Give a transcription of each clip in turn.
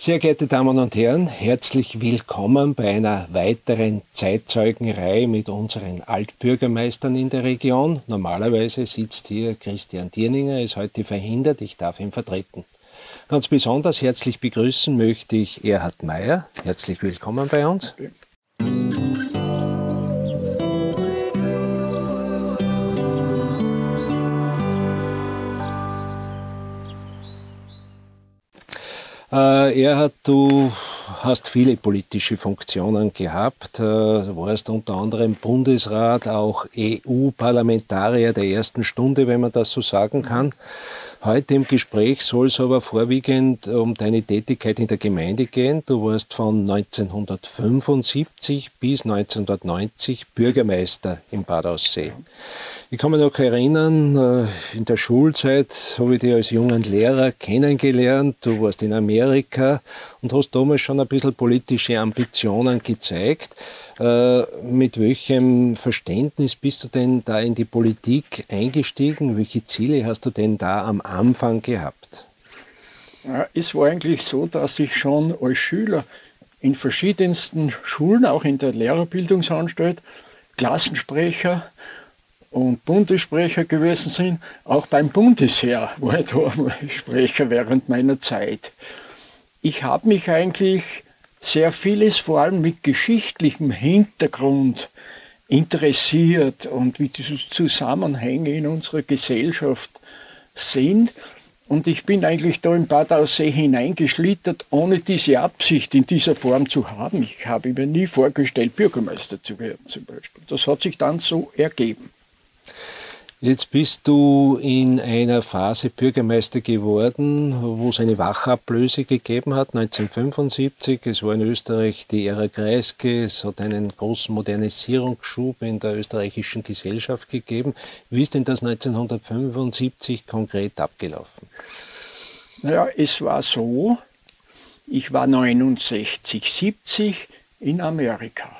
Sehr geehrte Damen und Herren, herzlich willkommen bei einer weiteren Zeitzeugenreihe mit unseren Altbürgermeistern in der Region. Normalerweise sitzt hier Christian Dierninger, ist heute verhindert, ich darf ihn vertreten. Ganz besonders herzlich begrüßen möchte ich Erhard Mayer. Herzlich willkommen bei uns. Okay. Äh, Erhard, du hast viele politische Funktionen gehabt, äh, warst unter anderem Bundesrat, auch EU-Parlamentarier der ersten Stunde, wenn man das so sagen kann. Heute im Gespräch soll es aber vorwiegend um deine Tätigkeit in der Gemeinde gehen. Du warst von 1975 bis 1990 Bürgermeister im Bad Aussee. Ich kann mich noch erinnern, äh, in der Schulzeit habe ich dich als jungen Lehrer kennengelernt. Du warst in Amerika und hast damals schon ein bisschen politische Ambitionen gezeigt. Äh, mit welchem Verständnis bist du denn da in die Politik eingestiegen? Welche Ziele hast du denn da am Anfang gehabt? Es war eigentlich so, dass ich schon als Schüler in verschiedensten Schulen, auch in der Lehrerbildungsanstalt, Klassensprecher und Bundessprecher gewesen sind. Auch beim Bundesheer war ich da Sprecher während meiner Zeit. Ich habe mich eigentlich sehr vieles vor allem mit geschichtlichem Hintergrund interessiert und wie diese Zusammenhänge in unserer Gesellschaft sind. Und ich bin eigentlich da in Bad Aussee hineingeschlittert, ohne diese Absicht in dieser Form zu haben. Ich habe mir nie vorgestellt, Bürgermeister zu werden zum Beispiel. Das hat sich dann so ergeben. Jetzt bist du in einer Phase Bürgermeister geworden, wo es eine Wachablöse gegeben hat, 1975. Es war in Österreich die Ära Kreisky, es hat einen großen Modernisierungsschub in der österreichischen Gesellschaft gegeben. Wie ist denn das 1975 konkret abgelaufen? Naja, es war so, ich war 69, 70 in Amerika.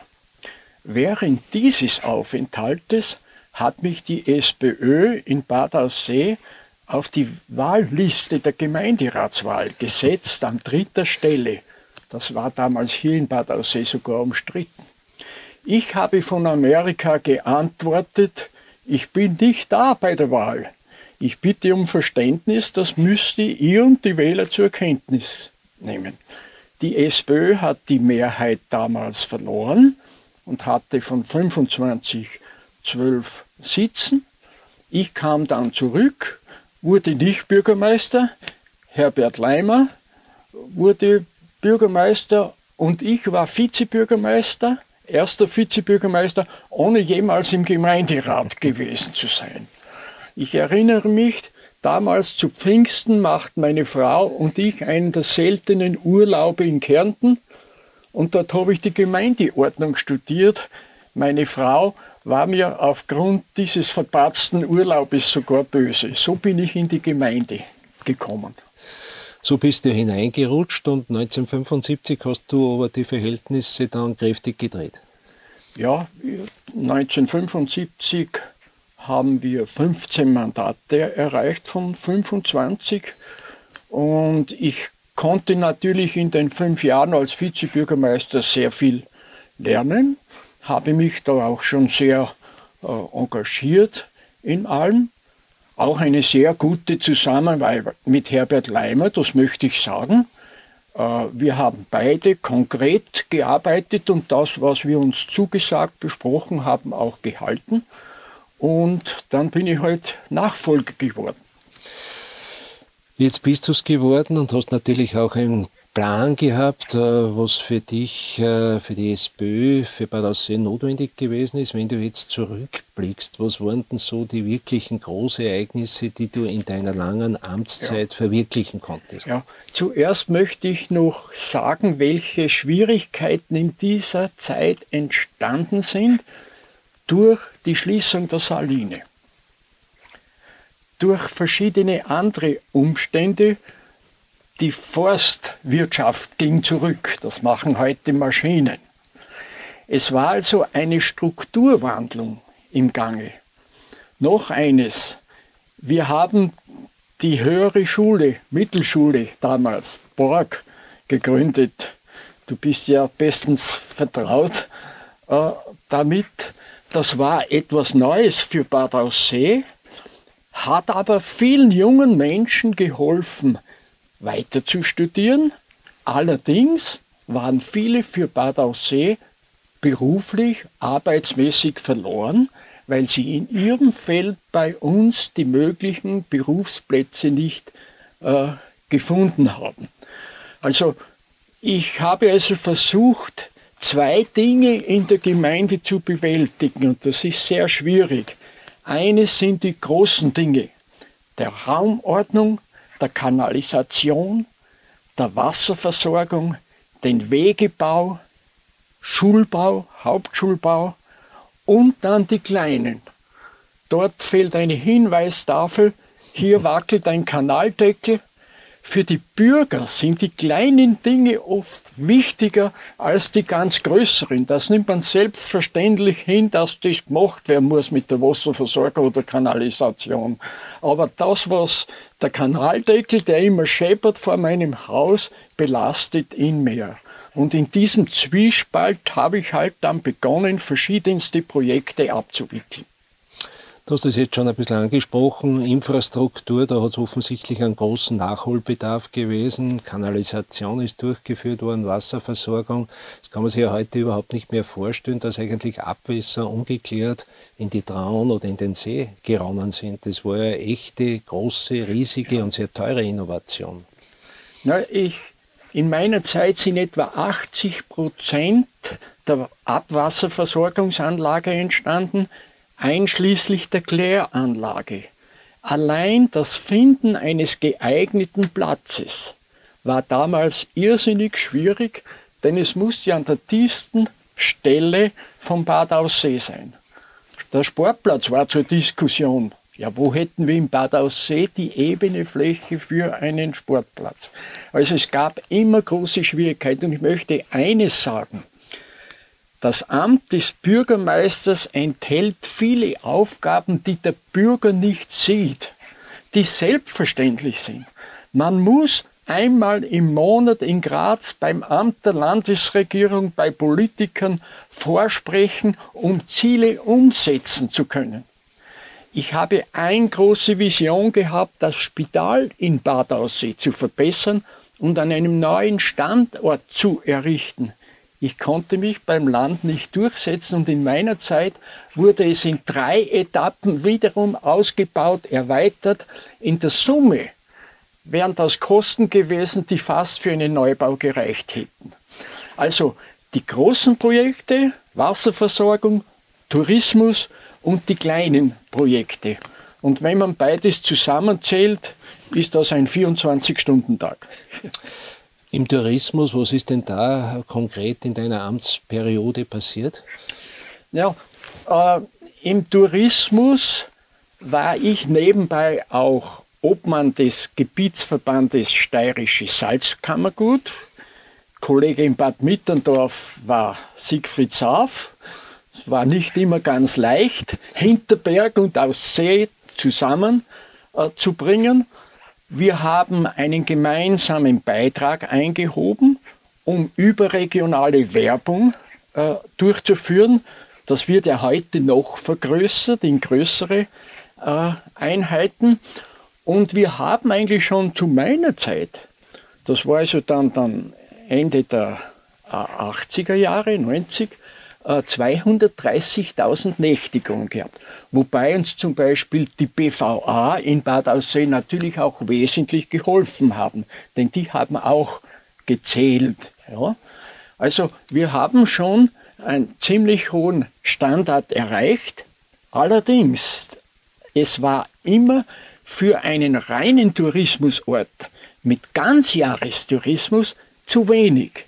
Während dieses Aufenthaltes hat mich die SPÖ in Bad Aussee auf die Wahlliste der Gemeinderatswahl gesetzt, an dritter Stelle. Das war damals hier in Bad Aussee sogar umstritten. Ich habe von Amerika geantwortet, ich bin nicht da bei der Wahl. Ich bitte um Verständnis, das müsste ihr und die Wähler zur Kenntnis nehmen. Die SPÖ hat die Mehrheit damals verloren und hatte von 25 12 sitzen. Ich kam dann zurück, wurde nicht Bürgermeister. Herbert Leimer wurde Bürgermeister und ich war Vizebürgermeister, erster Vizebürgermeister, ohne jemals im Gemeinderat gewesen zu sein. Ich erinnere mich, damals zu Pfingsten machten meine Frau und ich einen der seltenen Urlaube in Kärnten und dort habe ich die Gemeindeordnung studiert. Meine Frau war mir aufgrund dieses verpatzten Urlaubes sogar böse. So bin ich in die Gemeinde gekommen. So bist du hineingerutscht und 1975 hast du aber die Verhältnisse dann kräftig gedreht. Ja, 1975 haben wir 15 Mandate erreicht von 25 und ich konnte natürlich in den fünf Jahren als Vizebürgermeister sehr viel lernen habe mich da auch schon sehr äh, engagiert in allem. Auch eine sehr gute Zusammenarbeit mit Herbert Leimer, das möchte ich sagen. Äh, wir haben beide konkret gearbeitet und das, was wir uns zugesagt, besprochen haben, auch gehalten. Und dann bin ich halt Nachfolger geworden. Jetzt bist du es geworden und hast natürlich auch ein Plan gehabt, äh, was für dich, äh, für die SPÖ, für Bad Aussee notwendig gewesen ist. Wenn du jetzt zurückblickst, was waren denn so die wirklichen Großereignisse, die du in deiner langen Amtszeit ja. verwirklichen konntest? Ja, zuerst möchte ich noch sagen, welche Schwierigkeiten in dieser Zeit entstanden sind durch die Schließung der Saline. Durch verschiedene andere Umstände, die Forstwirtschaft ging zurück. Das machen heute Maschinen. Es war also eine Strukturwandlung im Gange. Noch eines. Wir haben die höhere Schule, Mittelschule damals, Borg, gegründet. Du bist ja bestens vertraut äh, damit. Das war etwas Neues für Bad Aussee, hat aber vielen jungen Menschen geholfen, weiter zu studieren. Allerdings waren viele für Bad Aussee beruflich, arbeitsmäßig verloren, weil sie in ihrem Feld bei uns die möglichen Berufsplätze nicht äh, gefunden haben. Also ich habe also versucht, zwei Dinge in der Gemeinde zu bewältigen und das ist sehr schwierig. Eines sind die großen Dinge der Raumordnung, der Kanalisation, der Wasserversorgung, den Wegebau, Schulbau, Hauptschulbau und dann die kleinen. Dort fehlt eine Hinweistafel, hier wackelt ein Kanaldeckel, für die Bürger sind die kleinen Dinge oft wichtiger als die ganz größeren. Das nimmt man selbstverständlich hin, dass das gemacht werden muss mit der Wasserversorgung oder Kanalisation. Aber das, was der Kanaldeckel, der immer scheppert vor meinem Haus, belastet ihn mehr. Und in diesem Zwiespalt habe ich halt dann begonnen, verschiedenste Projekte abzuwickeln. Du hast das jetzt schon ein bisschen angesprochen. Infrastruktur, da hat es offensichtlich einen großen Nachholbedarf gewesen. Kanalisation ist durchgeführt worden, Wasserversorgung. Das kann man sich ja heute überhaupt nicht mehr vorstellen, dass eigentlich Abwässer ungeklärt in die Traun oder in den See geronnen sind. Das war ja echte, große, riesige und sehr teure Innovation. Na, ich, in meiner Zeit sind etwa 80 Prozent der Abwasserversorgungsanlage entstanden einschließlich der Kläranlage. Allein das Finden eines geeigneten Platzes war damals irrsinnig schwierig, denn es musste an der tiefsten Stelle vom Bad Aussee sein. Der Sportplatz war zur Diskussion. Ja, wo hätten wir im Bad Aussee die ebene Fläche für einen Sportplatz? Also es gab immer große Schwierigkeiten und ich möchte eines sagen. Das Amt des Bürgermeisters enthält viele Aufgaben, die der Bürger nicht sieht, die selbstverständlich sind. Man muss einmal im Monat in Graz beim Amt der Landesregierung bei Politikern vorsprechen, um Ziele umsetzen zu können. Ich habe eine große Vision gehabt, das Spital in Bad Aussee zu verbessern und an einem neuen Standort zu errichten. Ich konnte mich beim Land nicht durchsetzen und in meiner Zeit wurde es in drei Etappen wiederum ausgebaut, erweitert. In der Summe wären das Kosten gewesen, die fast für einen Neubau gereicht hätten. Also die großen Projekte, Wasserversorgung, Tourismus und die kleinen Projekte. Und wenn man beides zusammenzählt, ist das ein 24-Stunden-Tag. Im Tourismus, was ist denn da konkret in deiner Amtsperiode passiert? Ja, äh, im Tourismus war ich nebenbei auch Obmann des Gebietsverbandes Steirisches Salzkammergut. Kollege in Bad Mitterndorf war Siegfried Saaf. Es war nicht immer ganz leicht, Hinterberg und Aussee zusammenzubringen. äh, zu bringen. Wir haben einen gemeinsamen Beitrag eingehoben, um überregionale Werbung äh, durchzuführen. Das wird ja heute noch vergrößert in größere äh, Einheiten. Und wir haben eigentlich schon zu meiner Zeit, das war also dann, dann Ende der äh, 80er Jahre, 90, 230.000 äh, Nächtigungen gehabt. Wobei uns zum Beispiel die BVA in Bad Aussee natürlich auch wesentlich geholfen haben, denn die haben auch gezählt. Ja. Also wir haben schon einen ziemlich hohen Standard erreicht. Allerdings, es war immer für einen reinen Tourismusort mit Ganzjahrestourismus zu wenig.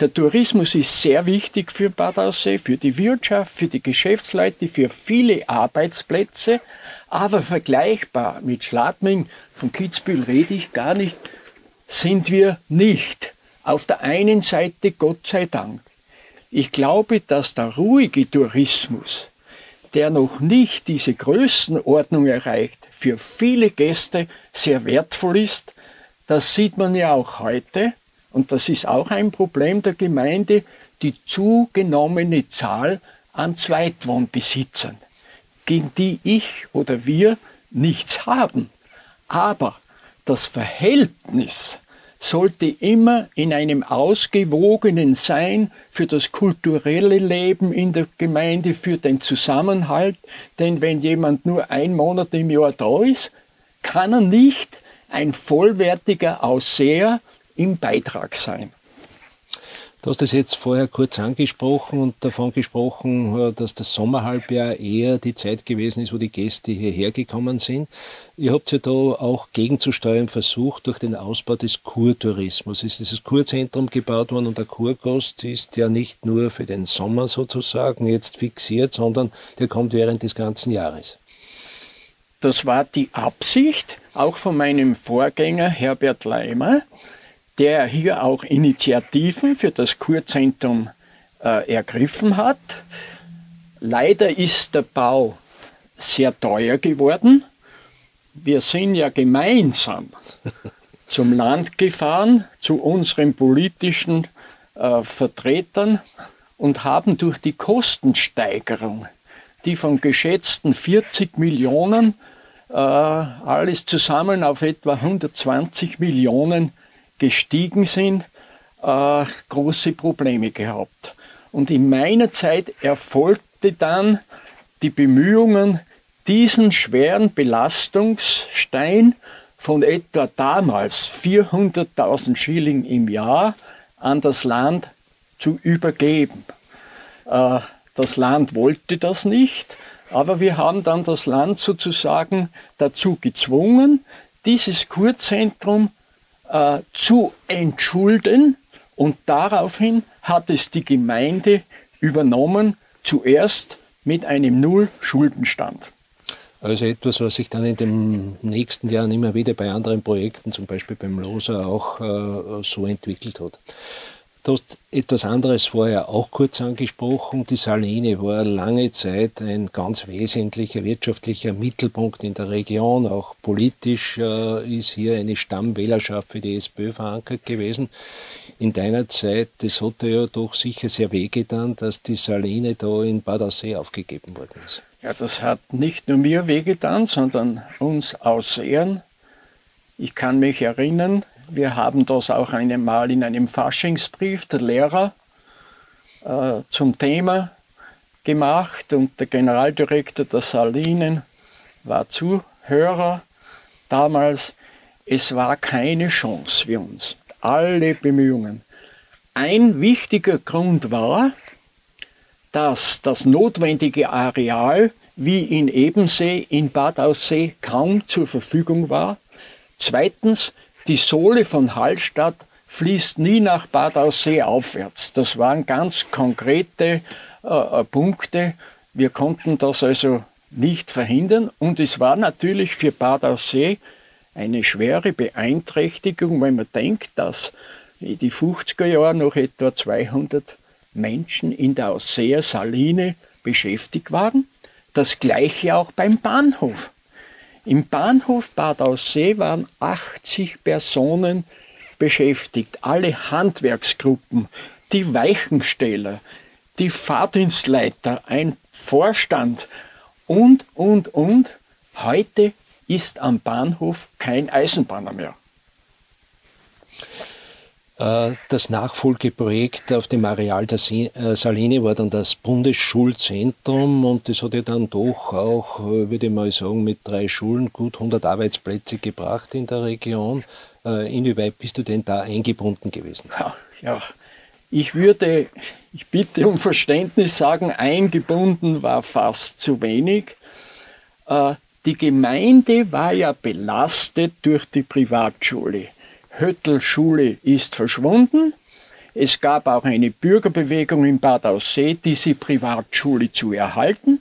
Der Tourismus ist sehr wichtig für Bad Aussee, für die Wirtschaft, für die Geschäftsleute, für viele Arbeitsplätze, aber vergleichbar mit Schladming, von Kitzbühel rede ich gar nicht, sind wir nicht. Auf der einen Seite Gott sei Dank. Ich glaube, dass der ruhige Tourismus, der noch nicht diese Größenordnung erreicht, für viele Gäste sehr wertvoll ist. Das sieht man ja auch heute und das ist auch ein Problem der Gemeinde, die zugenommene Zahl an Zweitwohnbesitzern, gegen die ich oder wir nichts haben. Aber das Verhältnis sollte immer in einem ausgewogenen sein für das kulturelle Leben in der Gemeinde, für den Zusammenhalt. Denn wenn jemand nur ein Monat im Jahr da ist, kann er nicht ein vollwertiger Ausseher im Beitrag sein. Du hast es jetzt vorher kurz angesprochen und davon gesprochen, äh, dass das Sommerhalbjahr eher die Zeit gewesen ist, wo die Gäste hierher gekommen sind. Ihr habt ja da auch gegenzusteuern versucht durch den Ausbau des Kurtourismus. Es ist dieses Kurzentrum gebaut worden und der Kurgast ist ja nicht nur für den Sommer sozusagen jetzt fixiert, sondern der kommt während des ganzen Jahres. Das war die Absicht, auch von meinem Vorgänger Herbert Leimer der hier auch Initiativen für das Kurzentrum äh, ergriffen hat. Leider ist der Bau sehr teuer geworden. Wir sind ja gemeinsam zum Land gefahren, zu unseren politischen äh, Vertretern und haben durch die Kostensteigerung, die von geschätzten 40 Millionen äh, alles zusammen auf etwa 120 Millionen gestiegen sind, äh, große Probleme gehabt. Und in meiner Zeit erfolgte dann die Bemühungen, diesen schweren Belastungsstein von etwa damals 400.000 Schilling im Jahr an das Land zu übergeben. Äh, das Land wollte das nicht, aber wir haben dann das Land sozusagen dazu gezwungen, dieses Kurzentrum äh, zu entschulden und daraufhin hat es die Gemeinde übernommen, zuerst mit einem Null-Schuldenstand. Also etwas, was sich dann in den nächsten Jahren immer wieder bei anderen Projekten, zum Beispiel beim Loser, auch äh, so entwickelt hat. Du hast etwas anderes vorher auch kurz angesprochen. Die Saline war lange Zeit ein ganz wesentlicher wirtschaftlicher Mittelpunkt in der Region. Auch politisch äh, ist hier eine Stammwählerschaft für die SPÖ verankert gewesen. In deiner Zeit, das hat ja doch sicher sehr wehgetan, dass die Saline da in Bad Aussee aufgegeben worden ist. Ja, das hat nicht nur mir wehgetan, sondern uns Aussehern. Ich kann mich erinnern, wir haben das auch einmal in einem Faschingsbrief der Lehrer äh, zum Thema gemacht und der Generaldirektor der Salinen war Zuhörer damals. Es war keine Chance für uns. Alle Bemühungen. Ein wichtiger Grund war, dass das notwendige Areal wie in Ebensee, in Bad Aussee kaum zur Verfügung war. Zweitens, die Sohle von Hallstatt fließt nie nach Bad Aussee aufwärts. Das waren ganz konkrete äh, äh, Punkte. Wir konnten das also nicht verhindern und es war natürlich für Bad Aussee eine schwere Beeinträchtigung, wenn man denkt, dass in die 50er Jahre noch etwa 200 Menschen in der Ausseer Saline beschäftigt waren. Das gleiche auch beim Bahnhof. Im Bahnhof Bad Aussee waren 80 Personen beschäftigt, alle Handwerksgruppen, die Weichensteller, die Fahrdienstleiter, ein Vorstand und, und, und. Heute ist am Bahnhof kein Eisenbahner mehr. Äh, das Nachfolgeprojekt auf dem Areal der äh, Saline war dann das Bundesschulzentrum und das hat ja dann doch auch, äh, würde ich mal sagen, mit drei Schulen gut 100 Arbeitsplätze gebracht in der Region. Inwieweit bist du denn da eingebunden gewesen? Ja, ja. ich würde, ich bitte um Verständnis sagen, eingebunden war fast zu wenig. Die Gemeinde war ja belastet durch die Privatschule. Höttelschule ist verschwunden. Es gab auch eine Bürgerbewegung in Bad Aussee, diese Privatschule zu erhalten.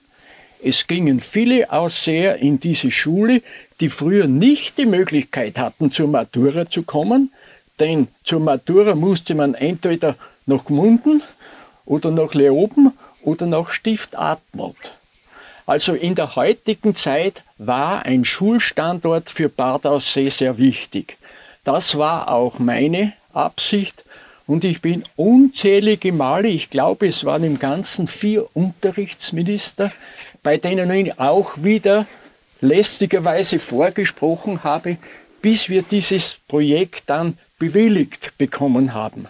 Es gingen viele Ausseher in diese Schule, die früher nicht die Möglichkeit hatten, zur Matura zu kommen, denn zur Matura musste man entweder nach Gmunden oder nach Leoben oder nach Stift Admont. Also in der heutigen Zeit war ein Schulstandort für Bad Aussee sehr wichtig. Das war auch meine Absicht. Und ich bin unzählige Male, ich glaube, es waren im Ganzen vier Unterrichtsminister, bei denen ich auch wieder lästigerweise vorgesprochen habe, bis wir dieses Projekt dann bewilligt bekommen haben.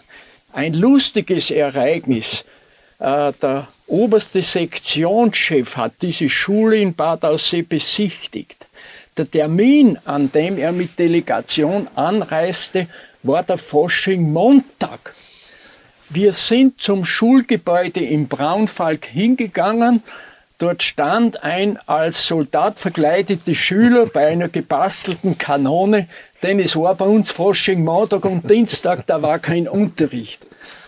Ein lustiges Ereignis. Äh, der oberste Sektionschef hat diese Schule in Bad Aussee besichtigt. Der Termin, an dem er mit Delegation anreiste, war der Fasching Montag. Wir sind zum Schulgebäude im Braunfalk hingegangen. Dort stand ein als Soldat verkleideter Schüler bei einer gebastelten Kanone, denn es war bei uns Fasching Montag und Dienstag, da war kein Unterricht.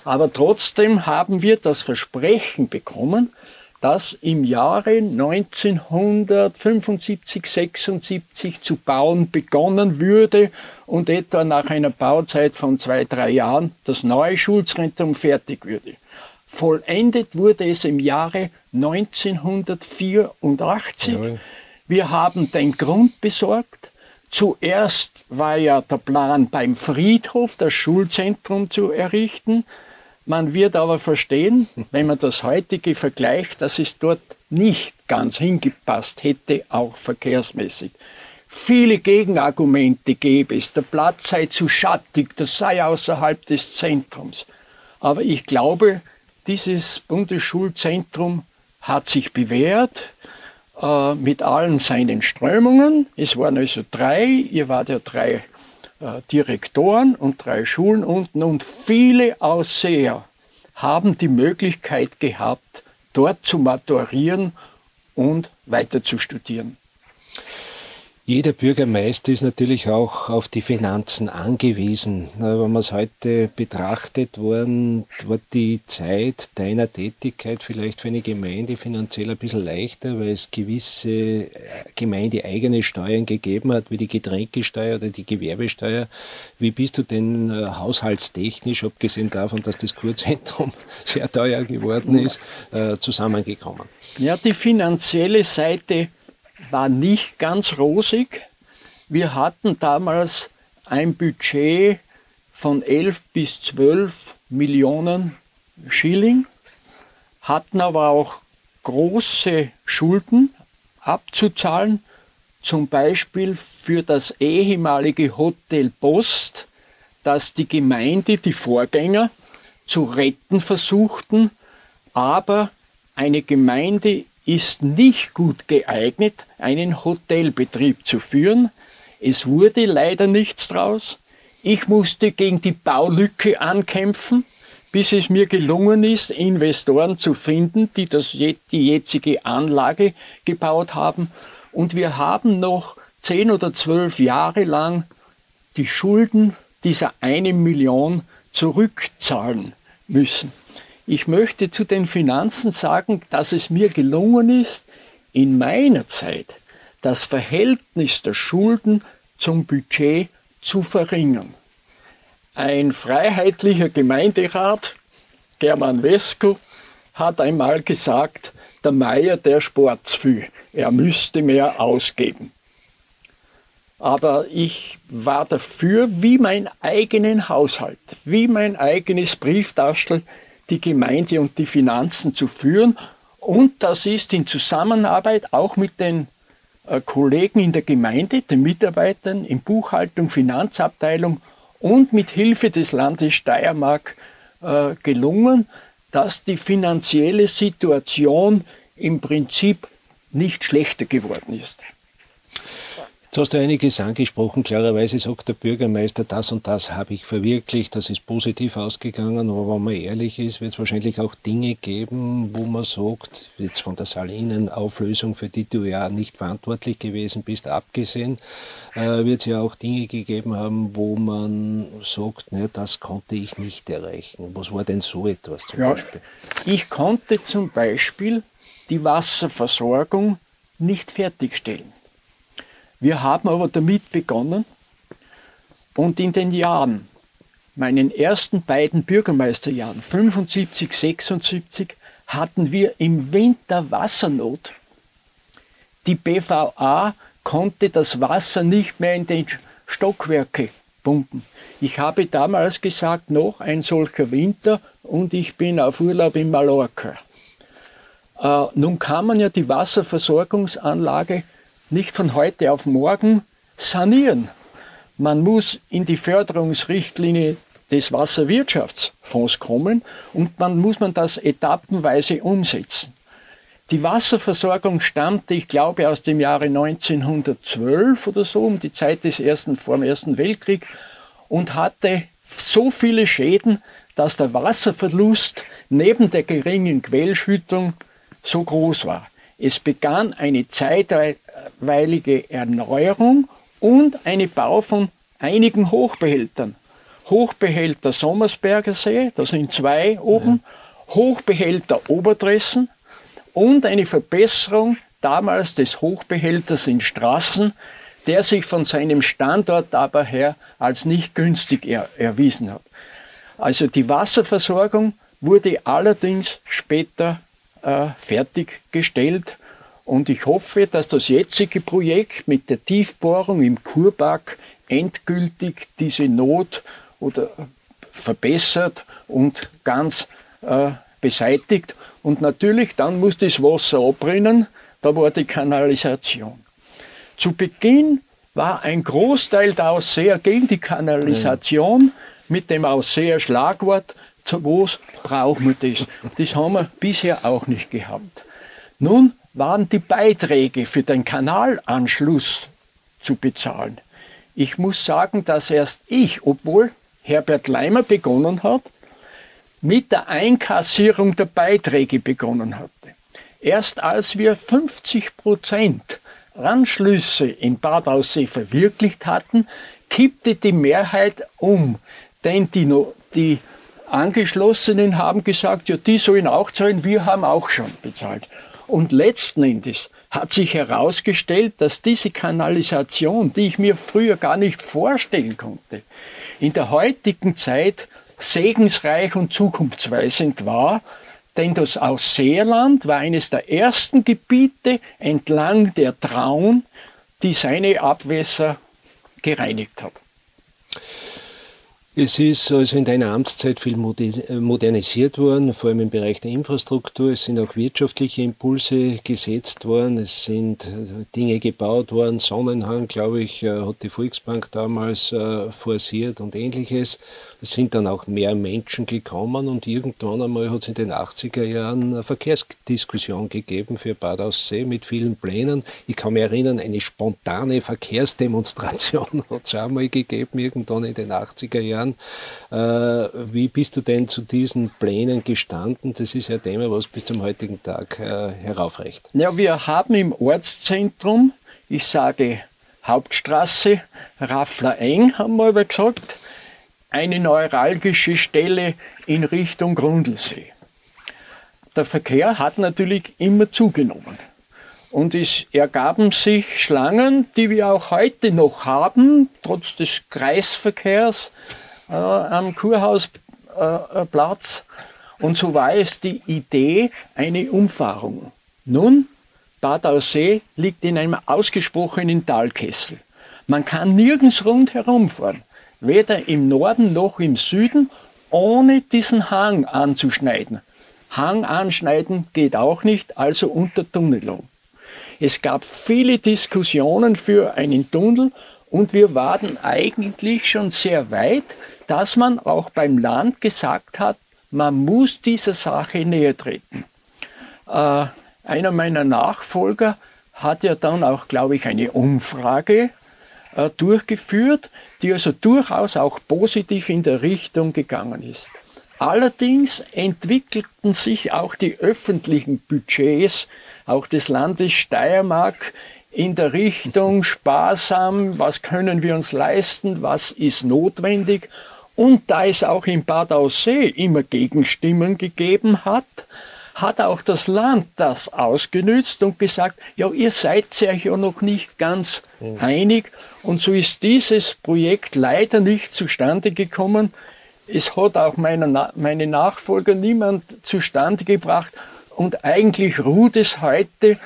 Aber trotzdem haben wir das Versprechen bekommen, dass im Jahre 1975, 76 zu bauen begonnen würde und etwa nach einer Bauzeit von zwei, drei Jahren das neue Schulzentrum fertig würde. Vollendet wurde es im Jahre 1984. Ja. Wir haben den Grund besorgt. Zuerst war ja der Plan beim Friedhof das Schulzentrum zu errichten. Man wird aber verstehen, wenn man das heutige vergleicht, dass es dort nicht ganz hingepasst hätte, auch verkehrsmäßig. Viele Gegenargumente gäbe es, der Platz sei zu schattig, das sei außerhalb des Zentrums. Aber ich glaube, dieses Bundesschulzentrum hat sich bewährt äh, mit allen seinen Strömungen. Es waren also drei, ihr wart ja drei Direktoren und drei Schulen unten und viele Ausseher haben die Möglichkeit gehabt, dort zu maturieren und weiter zu studieren. Jeder Bürgermeister ist natürlich auch auf die Finanzen angewiesen. Wenn man es heute betrachtet, worden, war die Zeit deiner Tätigkeit vielleicht für eine Gemeinde finanziell ein bisschen leichter, weil es gewisse äh, gemeindeeigene Steuern gegeben hat, wie die Getränkesteuer oder die Gewerbesteuer. Wie bist du denn äh, haushaltstechnisch, abgesehen davon, dass das Kurzentrum sehr teuer geworden ist, äh, zusammengekommen? Ja, die finanzielle Seite war nicht ganz rosig. Wir hatten damals ein Budget von 11 bis 12 Millionen Schilling, hatten aber auch große Schulden abzuzahlen, zum Beispiel für das ehemalige Hotel Post, das die Gemeinde, die Vorgänger, zu retten versuchten, aber eine Gemeinde ist nicht gut geeignet, einen Hotelbetrieb zu führen. Es wurde leider nichts draus. Ich musste gegen die Baulücke ankämpfen, bis es mir gelungen ist, Investoren zu finden, die das, die jetzige Anlage gebaut haben. Und wir haben noch zehn oder zwölf Jahre lang die Schulden dieser eine Million zurückzahlen müssen. Ich möchte zu den Finanzen sagen, dass es mir gelungen ist, in meiner Zeit das Verhältnis der Schulden zum Budget zu verringern. Ein freiheitlicher Gemeinderat, German Wesko, hat einmal gesagt, der Meier, der spart viel, er müsste mehr ausgeben. Aber ich war dafür, wie mein eigenen Haushalt, wie mein eigenes Brieftaschel die Gemeinde und die Finanzen zu führen. Und das ist in Zusammenarbeit auch mit den äh, Kollegen in der Gemeinde, den Mitarbeitern in Buchhaltung, Finanzabteilung und mit Hilfe des Landes Steiermark äh, gelungen, dass die finanzielle Situation im Prinzip nicht schlechter geworden ist. Jetzt hast du einiges angesprochen. Klarerweise sagt der Bürgermeister, das und das habe ich verwirklicht, das ist positiv ausgegangen. Aber wenn man ehrlich ist, wird es wahrscheinlich auch Dinge geben, wo man sagt, jetzt von der Salinen-Auflösung, für die du ja nicht verantwortlich gewesen bist, abgesehen, äh, wird es ja auch Dinge gegeben haben, wo man sagt, ne, das konnte ich nicht erreichen. Was war denn so etwas zum ja, Beispiel? Ich konnte zum Beispiel die Wasserversorgung nicht fertigstellen. Wir haben aber damit begonnen und in den Jahren, meinen ersten beiden Bürgermeisterjahren, 75, 76, hatten wir im Winter Wassernot. Die BVA konnte das Wasser nicht mehr in den Stockwerke pumpen. Ich habe damals gesagt, noch ein solcher Winter und ich bin auf Urlaub in Mallorca. Äh, nun kann man ja die Wasserversorgungsanlage nicht von heute auf morgen sanieren. Man muss in die Förderungsrichtlinie des Wasserwirtschaftsfonds kommen und dann muss man das etappenweise umsetzen. Die Wasserversorgung stammte, ich glaube, aus dem Jahre 1912 oder so, um die Zeit des ersten, vor dem Ersten Weltkrieg und hatte so viele Schäden, dass der Wasserverlust neben der geringen Quellschüttung so groß war. Es begann eine zeitweilige Erneuerung und eine Bau von einigen Hochbehältern. Hochbehälter Sommersberger See, da sind zwei oben, ja. Hochbehälter Oberdressen und eine Verbesserung damals des Hochbehälters in Straßen, der sich von seinem Standort aber her als nicht günstig er, erwiesen hat. Also die Wasserversorgung wurde allerdings später äh, fertiggestellt und ich hoffe, dass das jetzige Projekt mit der Tiefbohrung im Kurback endgültig diese Not oder verbessert und ganz äh, beseitigt. Und natürlich, dann muss das Wasser abrinnen, da war die Kanalisation. Zu Beginn war ein Großteil der Ausseher gegen die Kanalisation ja. mit dem Ausseher Schlagwort, zu was brauchen wir das? Das haben wir bisher auch nicht gehabt. Nun waren die Beiträge für den Kanalanschluss zu bezahlen. Ich muss sagen, dass erst ich, obwohl Herbert Leimer begonnen hat, mit der Einkassierung der Beiträge begonnen hatte. Erst als wir 50 Prozent Anschlüsse in Bad Aussee verwirklicht hatten, kippte die Mehrheit um. Denn die, die Angeschlossenen haben gesagt, ja, die sollen auch zahlen, wir haben auch schon bezahlt. Und letzten Endes hat sich herausgestellt, dass diese Kanalisation, die ich mir früher gar nicht vorstellen konnte, in der heutigen Zeit segensreich und zukunftsweisend war, denn das Ausseerland war eines der ersten Gebiete entlang der Traun, die seine Abwässer gereinigt hat. Es ist also in deiner Amtszeit viel modernisiert worden, vor allem im Bereich der Infrastruktur. Es sind auch wirtschaftliche Impulse gesetzt worden. Es sind äh, Dinge gebaut worden. Sonnenhang, glaube ich, äh, hat die Volksbank damals äh, forciert und ähnliches. Es sind dann auch mehr Menschen gekommen und irgendwann einmal hat es in den 80er Jahren eine Verkehrsdiskussion gegeben für Bad Aussee mit vielen Plänen. Ich kann mich erinnern, eine spontane Verkehrsdemonstration hat es einmal gegeben, irgendwann in den 80er Jahren. Äh, wie bist du denn zu diesen Plänen gestanden? Das ist ja ein Thema, was bis zum heutigen Tag äh, heraufreicht. Ja, wir haben im Ortszentrum, ich sage Hauptstraße, Raffler Eng, haben wir aber gesagt, eine neuralgische Stelle in Richtung Grundlsee. Der Verkehr hat natürlich immer zugenommen. Und es ergaben sich Schlangen, die wir auch heute noch haben, trotz des Kreisverkehrs äh, am Kurhausplatz. Äh, und so war es die Idee, eine Umfahrung. Nun, Bad Aussee liegt in einem ausgesprochenen Talkessel. Man kann nirgends rundherum fahren weder im Norden noch im Süden, ohne diesen Hang anzuschneiden. Hang anschneiden geht auch nicht, also Untertunnelung. Es gab viele Diskussionen für einen Tunnel und wir waren eigentlich schon sehr weit, dass man auch beim Land gesagt hat, man muss dieser Sache näher treten. Äh, einer meiner Nachfolger hat ja dann auch, glaube ich, eine Umfrage äh, durchgeführt, die also durchaus auch positiv in der Richtung gegangen ist. Allerdings entwickelten sich auch die öffentlichen Budgets, auch des Landes Steiermark, in der Richtung sparsam, was können wir uns leisten, was ist notwendig. Und da es auch in Bad Aussee immer Gegenstimmen gegeben hat, hat auch das Land das ausgenützt und gesagt, ja, ihr seid euch ja noch nicht ganz mhm. einig. Und so ist dieses Projekt leider nicht zustande gekommen. Es hat auch meine, meine Nachfolger niemand zustande gebracht. Und eigentlich ruht es heute,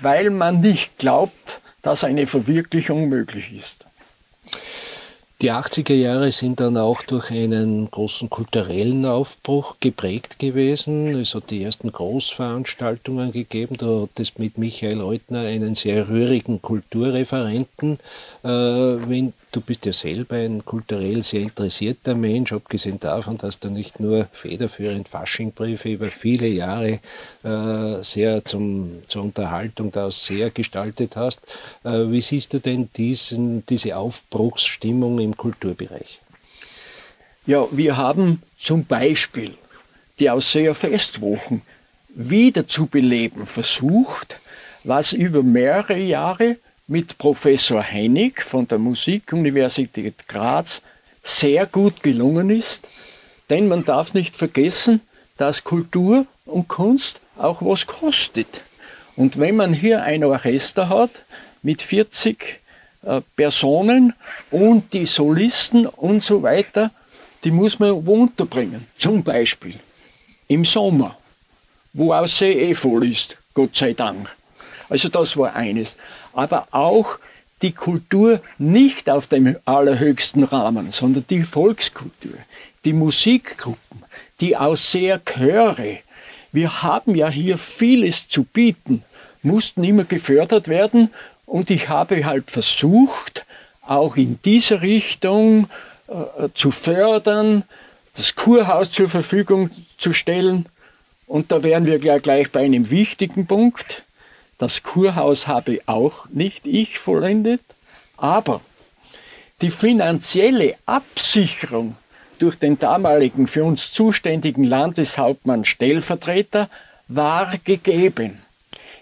weil man nicht glaubt, dass eine Verwirklichung möglich ist. Die 80er Jahre sind dann auch durch einen großen kulturellen Aufbruch geprägt gewesen. Es hat die ersten Großveranstaltungen gegeben. Da hat es mit Michael Eutner einen sehr rührigen Kulturreferenten. Äh, wenn Du bist ja selber ein kulturell sehr interessierter Mensch, abgesehen davon, dass du nicht nur federführend Faschingbriefe über viele Jahre äh, sehr zum, zur Unterhaltung daraus sehr gestaltet hast. Äh, wie siehst du denn diesen, diese Aufbruchsstimmung im Kulturbereich? Ja, wir haben zum Beispiel die Ausseher-Festwochen wieder zu beleben versucht, was über mehrere Jahre mit Professor Hennig von der Musikuniversität Graz sehr gut gelungen ist, denn man darf nicht vergessen, dass Kultur und Kunst auch was kostet. Und wenn man hier ein Orchester hat mit 40 äh, Personen und die Solisten und so weiter, die muss man unterbringen. Zum Beispiel im Sommer, wo auch See eh voll ist, Gott sei Dank. Also das war eines. Aber auch die Kultur nicht auf dem allerhöchsten Rahmen, sondern die Volkskultur, die Musikgruppen, die Ausseherchöre. Wir haben ja hier vieles zu bieten, mussten immer gefördert werden und ich habe halt versucht, auch in dieser Richtung äh, zu fördern, das Kurhaus zur Verfügung zu stellen. Und da wären wir gleich bei einem wichtigen Punkt. Das Kurhaus habe auch nicht ich vollendet, aber die finanzielle Absicherung durch den damaligen für uns zuständigen Landeshauptmann Stellvertreter war gegeben.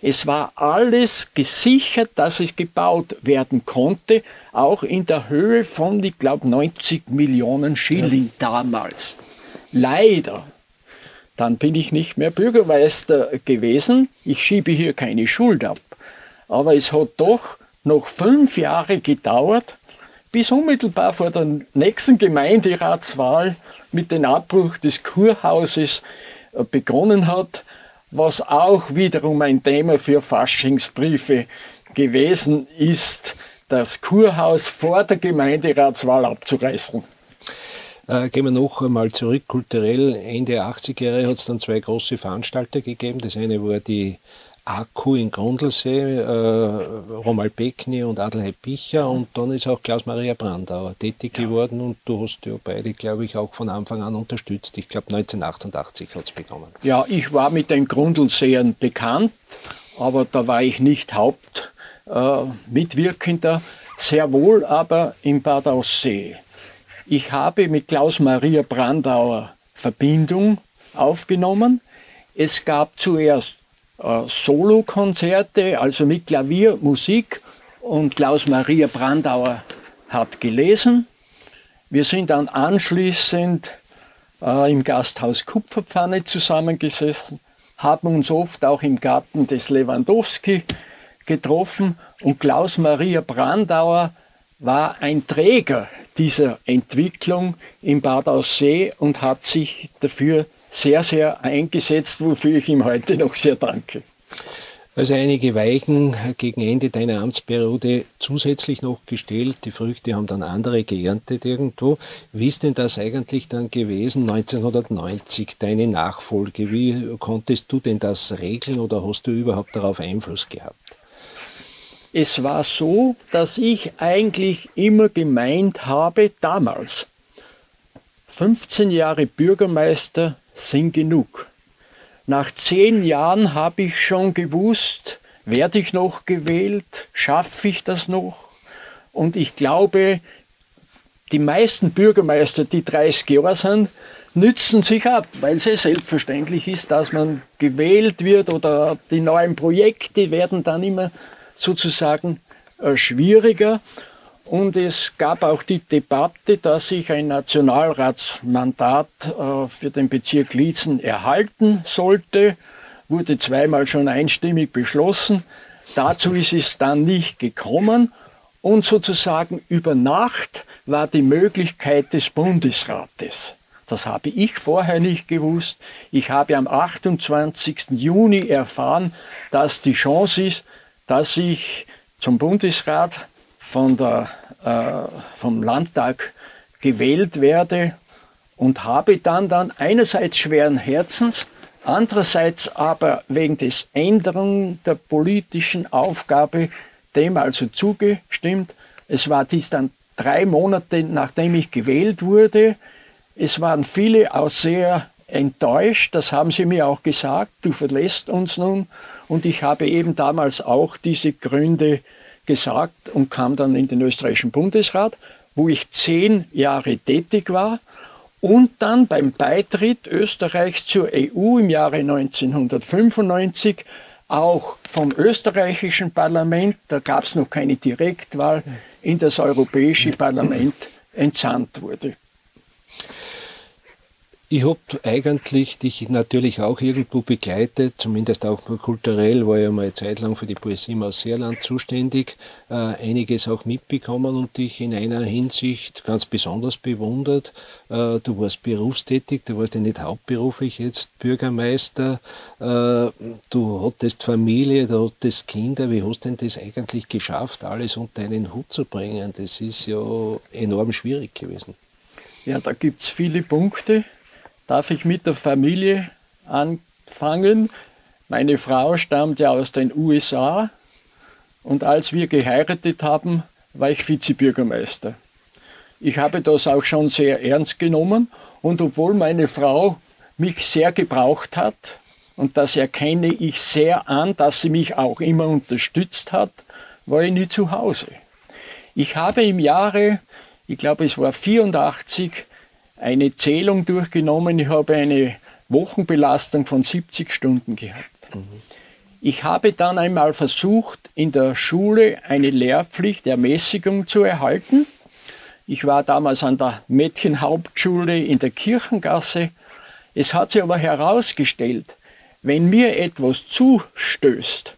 Es war alles gesichert, dass es gebaut werden konnte, auch in der Höhe von, ich glaube, 90 Millionen Schilling damals. Leider dann bin ich nicht mehr Bürgermeister gewesen. Ich schiebe hier keine Schuld ab. Aber es hat doch noch fünf Jahre gedauert, bis unmittelbar vor der nächsten Gemeinderatswahl mit dem Abbruch des Kurhauses äh, begonnen hat, was auch wiederum ein Thema für Faschingsbriefe gewesen ist, das Kurhaus vor der Gemeinderatswahl abzureißen. Äh, gehen wir noch einmal zurück. Kulturell, Ende der 80er Jahre hat es dann zwei große Veranstalter gegeben. Das eine war die Akku in Grundlsee, äh, Romal Beckni und Adelheid Picher und dann ist auch Klaus-Maria Brandauer tätig ja. geworden und du hast ja beide, glaube ich, auch von Anfang an unterstützt. Ich glaube 1988 hat es begonnen. Ja, ich war mit den Grundlseern bekannt, aber da war ich nicht Hauptmitwirkender, äh, sehr wohl aber in Bad Aussee. Ich habe mit Klaus-Maria Brandauer Verbindung aufgenommen. Es gab zuerst äh, Solokonzerte, also mit Klaviermusik und Klaus-Maria Brandauer hat gelesen. Wir sind dann anschließend äh, im Gasthaus Kupferpfanne zusammengesessen, haben uns oft auch im Garten des Lewandowski getroffen und Klaus-Maria Brandauer war ein Träger dieser Entwicklung in Bad Aussee und hat sich dafür sehr, sehr eingesetzt, wofür ich ihm heute noch sehr danke. Also einige Weichen gegen Ende deiner Amtsperiode zusätzlich noch gestellt. Die Früchte haben dann andere geerntet irgendwo. Wie ist denn das eigentlich dann gewesen 1990, deine Nachfolge? Wie konntest du denn das regeln oder hast du überhaupt darauf Einfluss gehabt? Es war so, dass ich eigentlich immer gemeint habe, damals, 15 Jahre Bürgermeister sind genug. Nach zehn Jahren habe ich schon gewusst, werde ich noch gewählt, schaffe ich das noch? Und ich glaube, die meisten Bürgermeister, die 30 Jahre sind, nützen sich ab, weil es selbstverständlich ist, dass man gewählt wird oder die neuen Projekte werden dann immer sozusagen äh, schwieriger. Und es gab auch die Debatte, dass ich ein Nationalratsmandat äh, für den Bezirk Liezen erhalten sollte. Wurde zweimal schon einstimmig beschlossen. Dazu ist es dann nicht gekommen. Und sozusagen über Nacht war die Möglichkeit des Bundesrates. Das habe ich vorher nicht gewusst. Ich habe am 28. Juni erfahren, dass die Chance ist, dass ich zum Bundesrat von der, äh, vom Landtag gewählt werde und habe dann, dann einerseits schweren Herzens, andererseits aber wegen des Änderung der politischen Aufgabe dem also zugestimmt. Es war dies dann drei Monate, nachdem ich gewählt wurde. Es waren viele auch sehr enttäuscht, das haben sie mir auch gesagt, du verlässt uns nun. Und ich habe eben damals auch diese Gründe gesagt und kam dann in den österreichischen Bundesrat, wo ich zehn Jahre tätig war und dann beim Beitritt Österreichs zur EU im Jahre 1995 auch vom österreichischen Parlament, da gab es noch keine Direktwahl, in das Europäische Parlament entsandt wurde. Ich habe eigentlich dich natürlich auch irgendwo begleitet, zumindest auch kulturell, war ja mal eine Zeit lang für die Poesie im Ausseerland zuständig, äh, einiges auch mitbekommen und dich in einer Hinsicht ganz besonders bewundert. Äh, du warst berufstätig, du warst ja nicht hauptberuflich jetzt Bürgermeister, äh, du hattest Familie, du hattest Kinder. Wie hast denn das eigentlich geschafft, alles unter einen Hut zu bringen? Das ist ja enorm schwierig gewesen. Ja, da gibt es viele Punkte darf ich mit der Familie anfangen. Meine Frau stammt ja aus den USA und als wir geheiratet haben, war ich Vizebürgermeister. Ich habe das auch schon sehr ernst genommen und obwohl meine Frau mich sehr gebraucht hat, und das erkenne ich sehr an, dass sie mich auch immer unterstützt hat, war ich nie zu Hause. Ich habe im Jahre, ich glaube es war 84, eine Zählung durchgenommen. Ich habe eine Wochenbelastung von 70 Stunden gehabt. Mhm. Ich habe dann einmal versucht, in der Schule eine Lehrpflicht, Ermäßigung zu erhalten. Ich war damals an der Mädchenhauptschule in der Kirchengasse. Es hat sich aber herausgestellt, wenn mir etwas zustößt,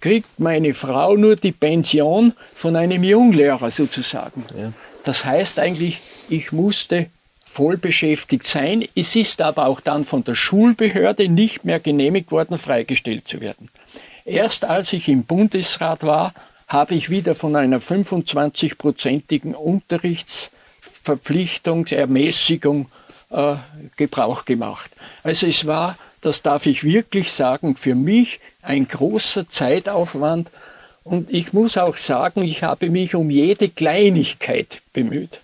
kriegt meine Frau nur die Pension von einem Junglehrer sozusagen. Ja. Das heißt eigentlich, ich musste voll beschäftigt sein. Es ist aber auch dann von der Schulbehörde nicht mehr genehmigt worden, freigestellt zu werden. Erst als ich im Bundesrat war, habe ich wieder von einer 25-prozentigen Unterrichtsverpflichtung, Ermäßigung äh, Gebrauch gemacht. Also es war, das darf ich wirklich sagen, für mich ein großer Zeitaufwand. Und ich muss auch sagen, ich habe mich um jede Kleinigkeit bemüht.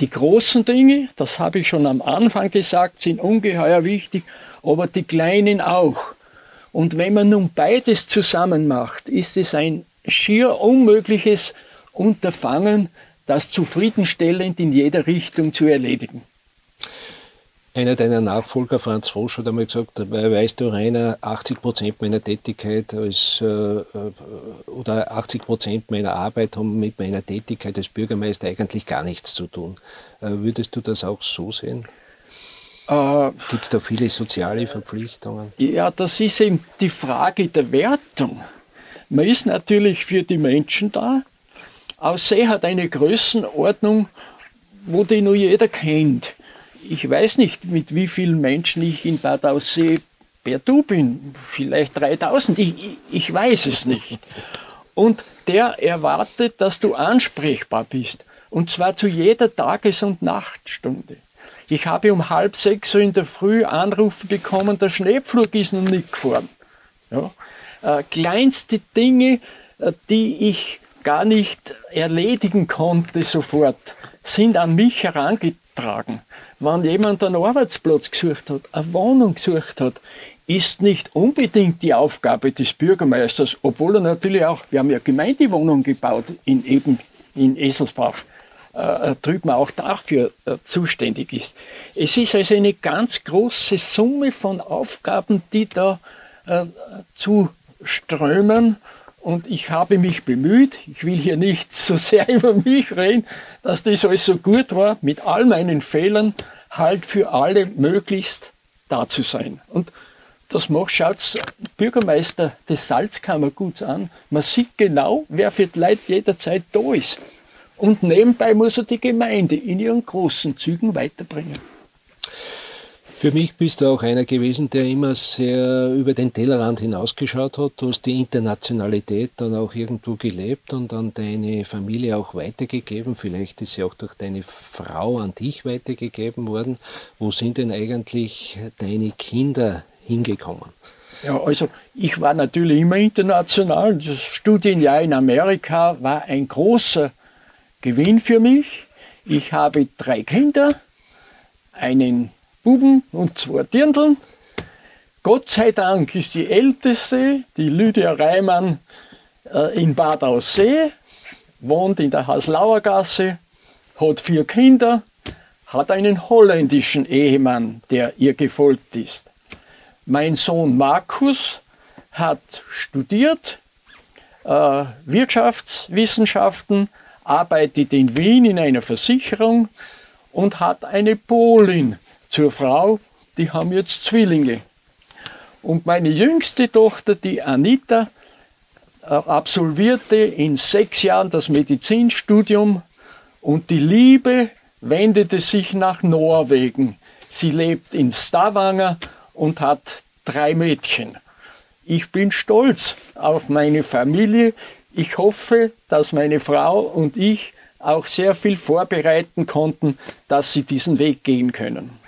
Die großen Dinge, das habe ich schon am Anfang gesagt, sind ungeheuer wichtig, aber die kleinen auch. Und wenn man nun beides zusammen macht, ist es ein schier unmögliches Unterfangen, das zufriedenstellend in jeder Richtung zu erledigen. Einer deiner Nachfolger, Franz Frosch, hat einmal gesagt, weißt du, Rainer, 80 Prozent meiner Tätigkeit als, äh, äh oder 80 Prozent meiner Arbeit haben mit meiner Tätigkeit als Bürgermeister eigentlich gar nichts zu tun. Äh, würdest du das auch so sehen? Gibt es da viele soziale Verpflichtungen? Ja, das ist eben die Frage der Wertung. Man ist natürlich für die Menschen da. Aussee hat eine Größenordnung, wo die nur jeder kennt ich weiß nicht, mit wie vielen Menschen ich in Bad Aussee per Du bin. Vielleicht 3000, ich, ich weiß es nicht. Und der erwartet, dass du ansprechbar bist. Und zwar zu jeder Tages- und Nachtstunde. Ich habe um halb sechs so in der Früh Anrufe bekommen, der Schneepflug ist noch nicht gefahren. Ja? Äh, kleinste Dinge, äh, die ich gar nicht erledigen konnte sofort, sind an mich herangetragen wenn jemand einen Arbeitsplatz gesucht hat, eine Wohnung gesucht hat, ist nicht unbedingt die Aufgabe des Bürgermeisters, obwohl er natürlich auch, wir haben ja Gemeindewohnungen gebaut in eben in Eselsbach, äh, drüben auch dafür äh, zuständig ist. Es ist also eine ganz große Summe von Aufgaben, die da äh, zu strömen und ich habe mich bemüht, ich will hier nicht so sehr über mich reden, dass das alles so gut war, mit all meinen Fehlern halt für alle möglichst da zu sein. Und das macht, schaut Bürgermeister des Salzkammerguts an. Man sieht genau, wer für die Leute jederzeit da ist. Und nebenbei muss er die Gemeinde in ihren großen Zügen weiterbringen. Für mich bist du auch einer gewesen, der immer sehr über den Tellerrand hinausgeschaut hat. Du hast die Internationalität dann auch irgendwo gelebt und an deine Familie auch weitergegeben. Vielleicht ist sie auch durch deine Frau an dich weitergegeben worden. Wo sind denn eigentlich deine Kinder hingekommen? Ja, also ich war natürlich immer international. Das Studienjahr in Amerika war ein großer Gewinn für mich. Ich habe drei Kinder, einen Buben und zwei Dirndln. Gott sei Dank ist die älteste, die Lydia Reimann, äh, in Bad Aussee, wohnt in der Haslauer Gasse, hat vier Kinder, hat einen holländischen Ehemann, der ihr gefolgt ist. Mein Sohn Markus hat studiert äh, Wirtschaftswissenschaften, arbeitet in Wien in einer Versicherung und hat eine Polin zur Frau, die haben jetzt Zwillinge. Und meine jüngste Tochter, die Anita, äh, absolvierte in sechs Jahren das Medizinstudium und die Liebe wendete sich nach Norwegen. Sie lebt in Stavanger und hat drei Mädchen. Ich bin stolz auf meine Familie. Ich hoffe, dass meine Frau und ich auch sehr viel vorbereiten konnten, dass sie diesen Weg gehen können.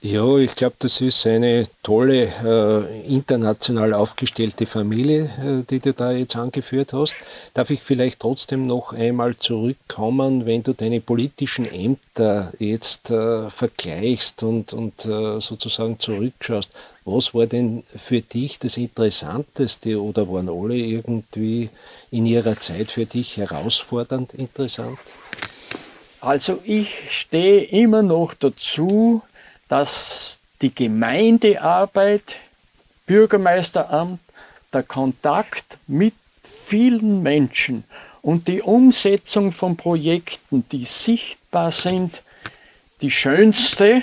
Ja, ich glaube, das ist eine tolle äh, international aufgestellte Familie, äh, die du da jetzt angeführt hast. Darf ich vielleicht trotzdem noch einmal zurückkommen, wenn du deine politischen Ämter jetzt äh, vergleichst und, und äh, sozusagen zurückschaust? Was war denn für dich das Interessanteste oder waren alle irgendwie in ihrer Zeit für dich herausfordernd interessant? Also ich stehe immer noch dazu, dass die Gemeindearbeit, Bürgermeisteramt, der Kontakt mit vielen Menschen und die Umsetzung von Projekten, die sichtbar sind, die schönste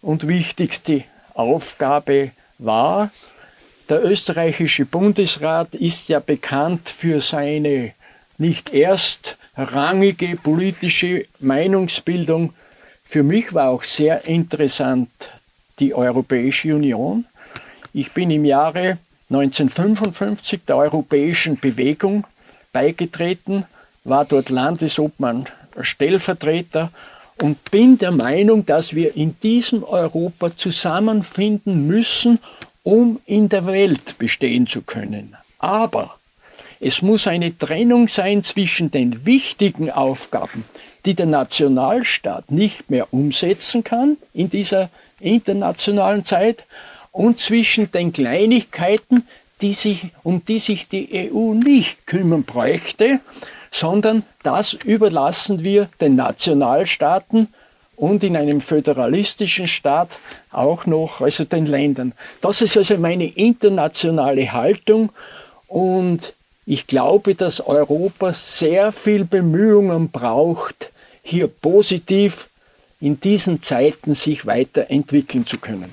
und wichtigste Aufgabe war. Der österreichische Bundesrat ist ja bekannt für seine nicht erstrangige politische Meinungsbildung, für mich war auch sehr interessant die Europäische Union. Ich bin im Jahre 1955 der Europäischen Bewegung beigetreten, war dort Landesobmann Stellvertreter und bin der Meinung, dass wir in diesem Europa zusammenfinden müssen, um in der Welt bestehen zu können. Aber es muss eine Trennung sein zwischen den wichtigen Aufgaben, die der Nationalstaat nicht mehr umsetzen kann in dieser internationalen Zeit und zwischen den Kleinigkeiten, die sich, um die sich die EU nicht kümmern bräuchte, sondern das überlassen wir den Nationalstaaten und in einem föderalistischen Staat auch noch, also den Ländern. Das ist also meine internationale Haltung und ich glaube, dass Europa sehr viel Bemühungen braucht, hier positiv in diesen Zeiten sich weiterentwickeln zu können.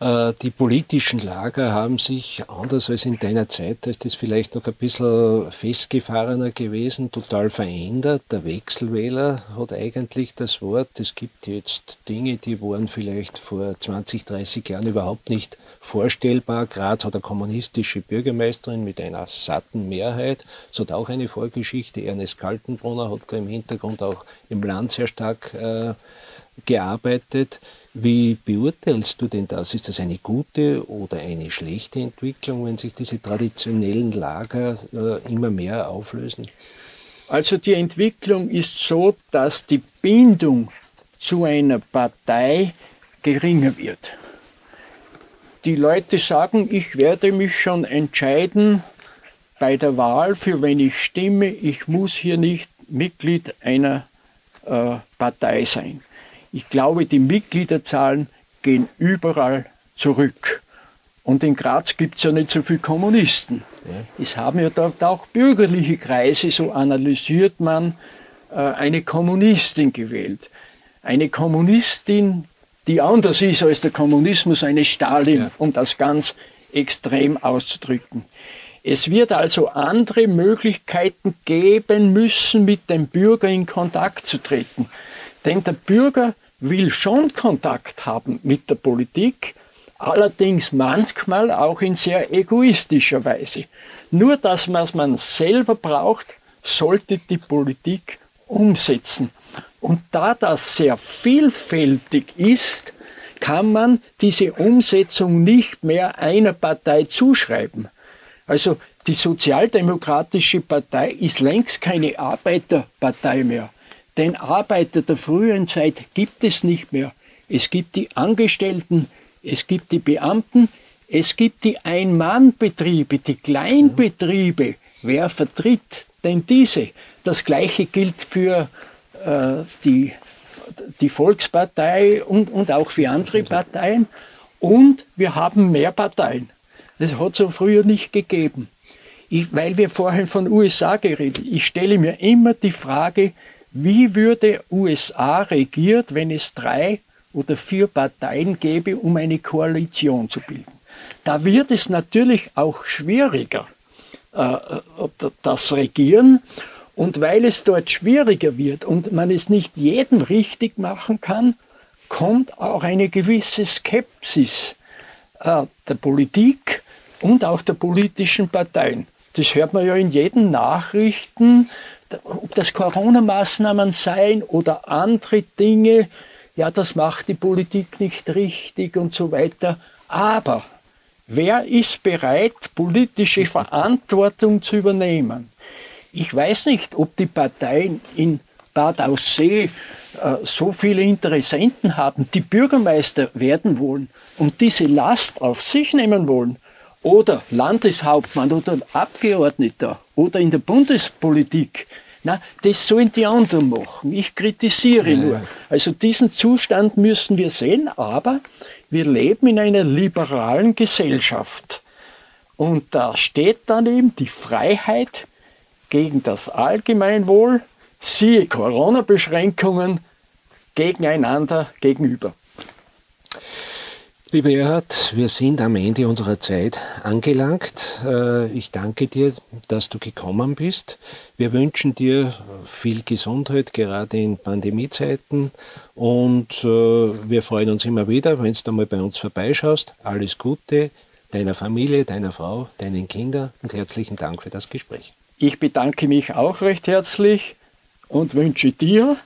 Äh, die politischen Lager haben sich anders als in deiner Zeit, da ist das vielleicht noch ein bisschen festgefahrener gewesen, total verändert. Der Wechselwähler hat eigentlich das Wort. Es gibt jetzt Dinge, die waren vielleicht vor 20, 30 Jahren überhaupt nicht vorstellbar. Graz hat eine kommunistische Bürgermeisterin mit einer satten Mehrheit. Es hat auch eine Vorgeschichte. Ernest Kaltenbrunner hat da im Hintergrund auch im Land sehr stark äh, gearbeitet. Wie beurteilst du denn das? Ist das eine gute oder eine schlechte Entwicklung, wenn sich diese traditionellen Lager äh, immer mehr auflösen? Also die Entwicklung ist so, dass die Bindung zu einer Partei geringer wird. Die Leute sagen, ich werde mich schon entscheiden bei der Wahl, für wen ich stimme. Ich muss hier nicht Mitglied einer äh, Partei sein. Ich glaube, die Mitgliederzahlen gehen überall zurück. Und in Graz gibt es ja nicht so viele Kommunisten. Ja. Es haben ja dort auch bürgerliche Kreise, so analysiert man, äh, eine Kommunistin gewählt. Eine Kommunistin, die anders ist als der Kommunismus, eine Stalin, ja. um das ganz extrem auszudrücken. Es wird also andere Möglichkeiten geben müssen, mit dem Bürger in Kontakt zu treten. Denn der Bürger will schon Kontakt haben mit der Politik, allerdings manchmal auch in sehr egoistischer Weise. Nur das, was man selber braucht, sollte die Politik umsetzen. Und da das sehr vielfältig ist, kann man diese Umsetzung nicht mehr einer Partei zuschreiben. Also die Sozialdemokratische Partei ist längst keine Arbeiterpartei mehr. Denn Arbeiter der früheren Zeit gibt es nicht mehr. Es gibt die Angestellten, es gibt die Beamten, es gibt die Ein-Mann-Betriebe, die Kleinbetriebe. Wer vertritt denn diese? Das Gleiche gilt für äh, die, die Volkspartei und, und auch für andere Parteien. Und wir haben mehr Parteien. Das hat es so früher nicht gegeben. Ich, weil wir vorhin von USA geredet, ich stelle mir immer die Frage, wie würde USA regiert, wenn es drei oder vier Parteien gäbe, um eine Koalition zu bilden? Da wird es natürlich auch schwieriger, äh, das Regieren. Und weil es dort schwieriger wird und man es nicht jedem richtig machen kann, kommt auch eine gewisse Skepsis äh, der Politik und auch der politischen Parteien. Das hört man ja in jeden Nachrichten, ob das Corona-Maßnahmen seien oder andere Dinge. Ja, das macht die Politik nicht richtig und so weiter. Aber wer ist bereit, politische Verantwortung zu übernehmen? Ich weiß nicht, ob die Parteien in Bad Aussee äh, so viele Interessenten haben, die Bürgermeister werden wollen und diese Last auf sich nehmen wollen oder Landeshauptmann oder Abgeordneter oder in der Bundespolitik. Na, das sollen die anderen machen. Ich kritisiere ja. nur. Also diesen Zustand müssen wir sehen, aber wir leben in einer liberalen Gesellschaft. Und da steht dann eben die Freiheit gegen das Allgemeinwohl, siehe Corona-Beschränkungen, gegeneinander gegenüber. Lieber Erhard, wir sind am Ende unserer Zeit angelangt. Äh, ich danke dir, dass du gekommen bist. Wir wünschen dir viel Gesundheit, gerade in Pandemiezeiten. Und äh, wir freuen uns immer wieder, wenn du mal bei uns vorbeischaust. Alles Gute deiner Familie, deiner Frau, deinen Kindern und herzlichen Dank für das Gespräch. Ich bedanke mich auch recht herzlich und wünsche dir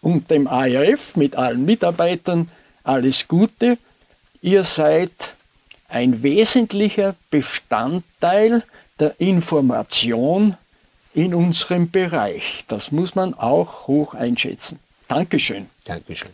und dem ARF mit allen Mitarbeitern alles Gute Ihr seid ein wesentlicher Bestandteil der Information in unserem Bereich. Das muss man auch hoch einschätzen. Dankeschön. Dankeschön.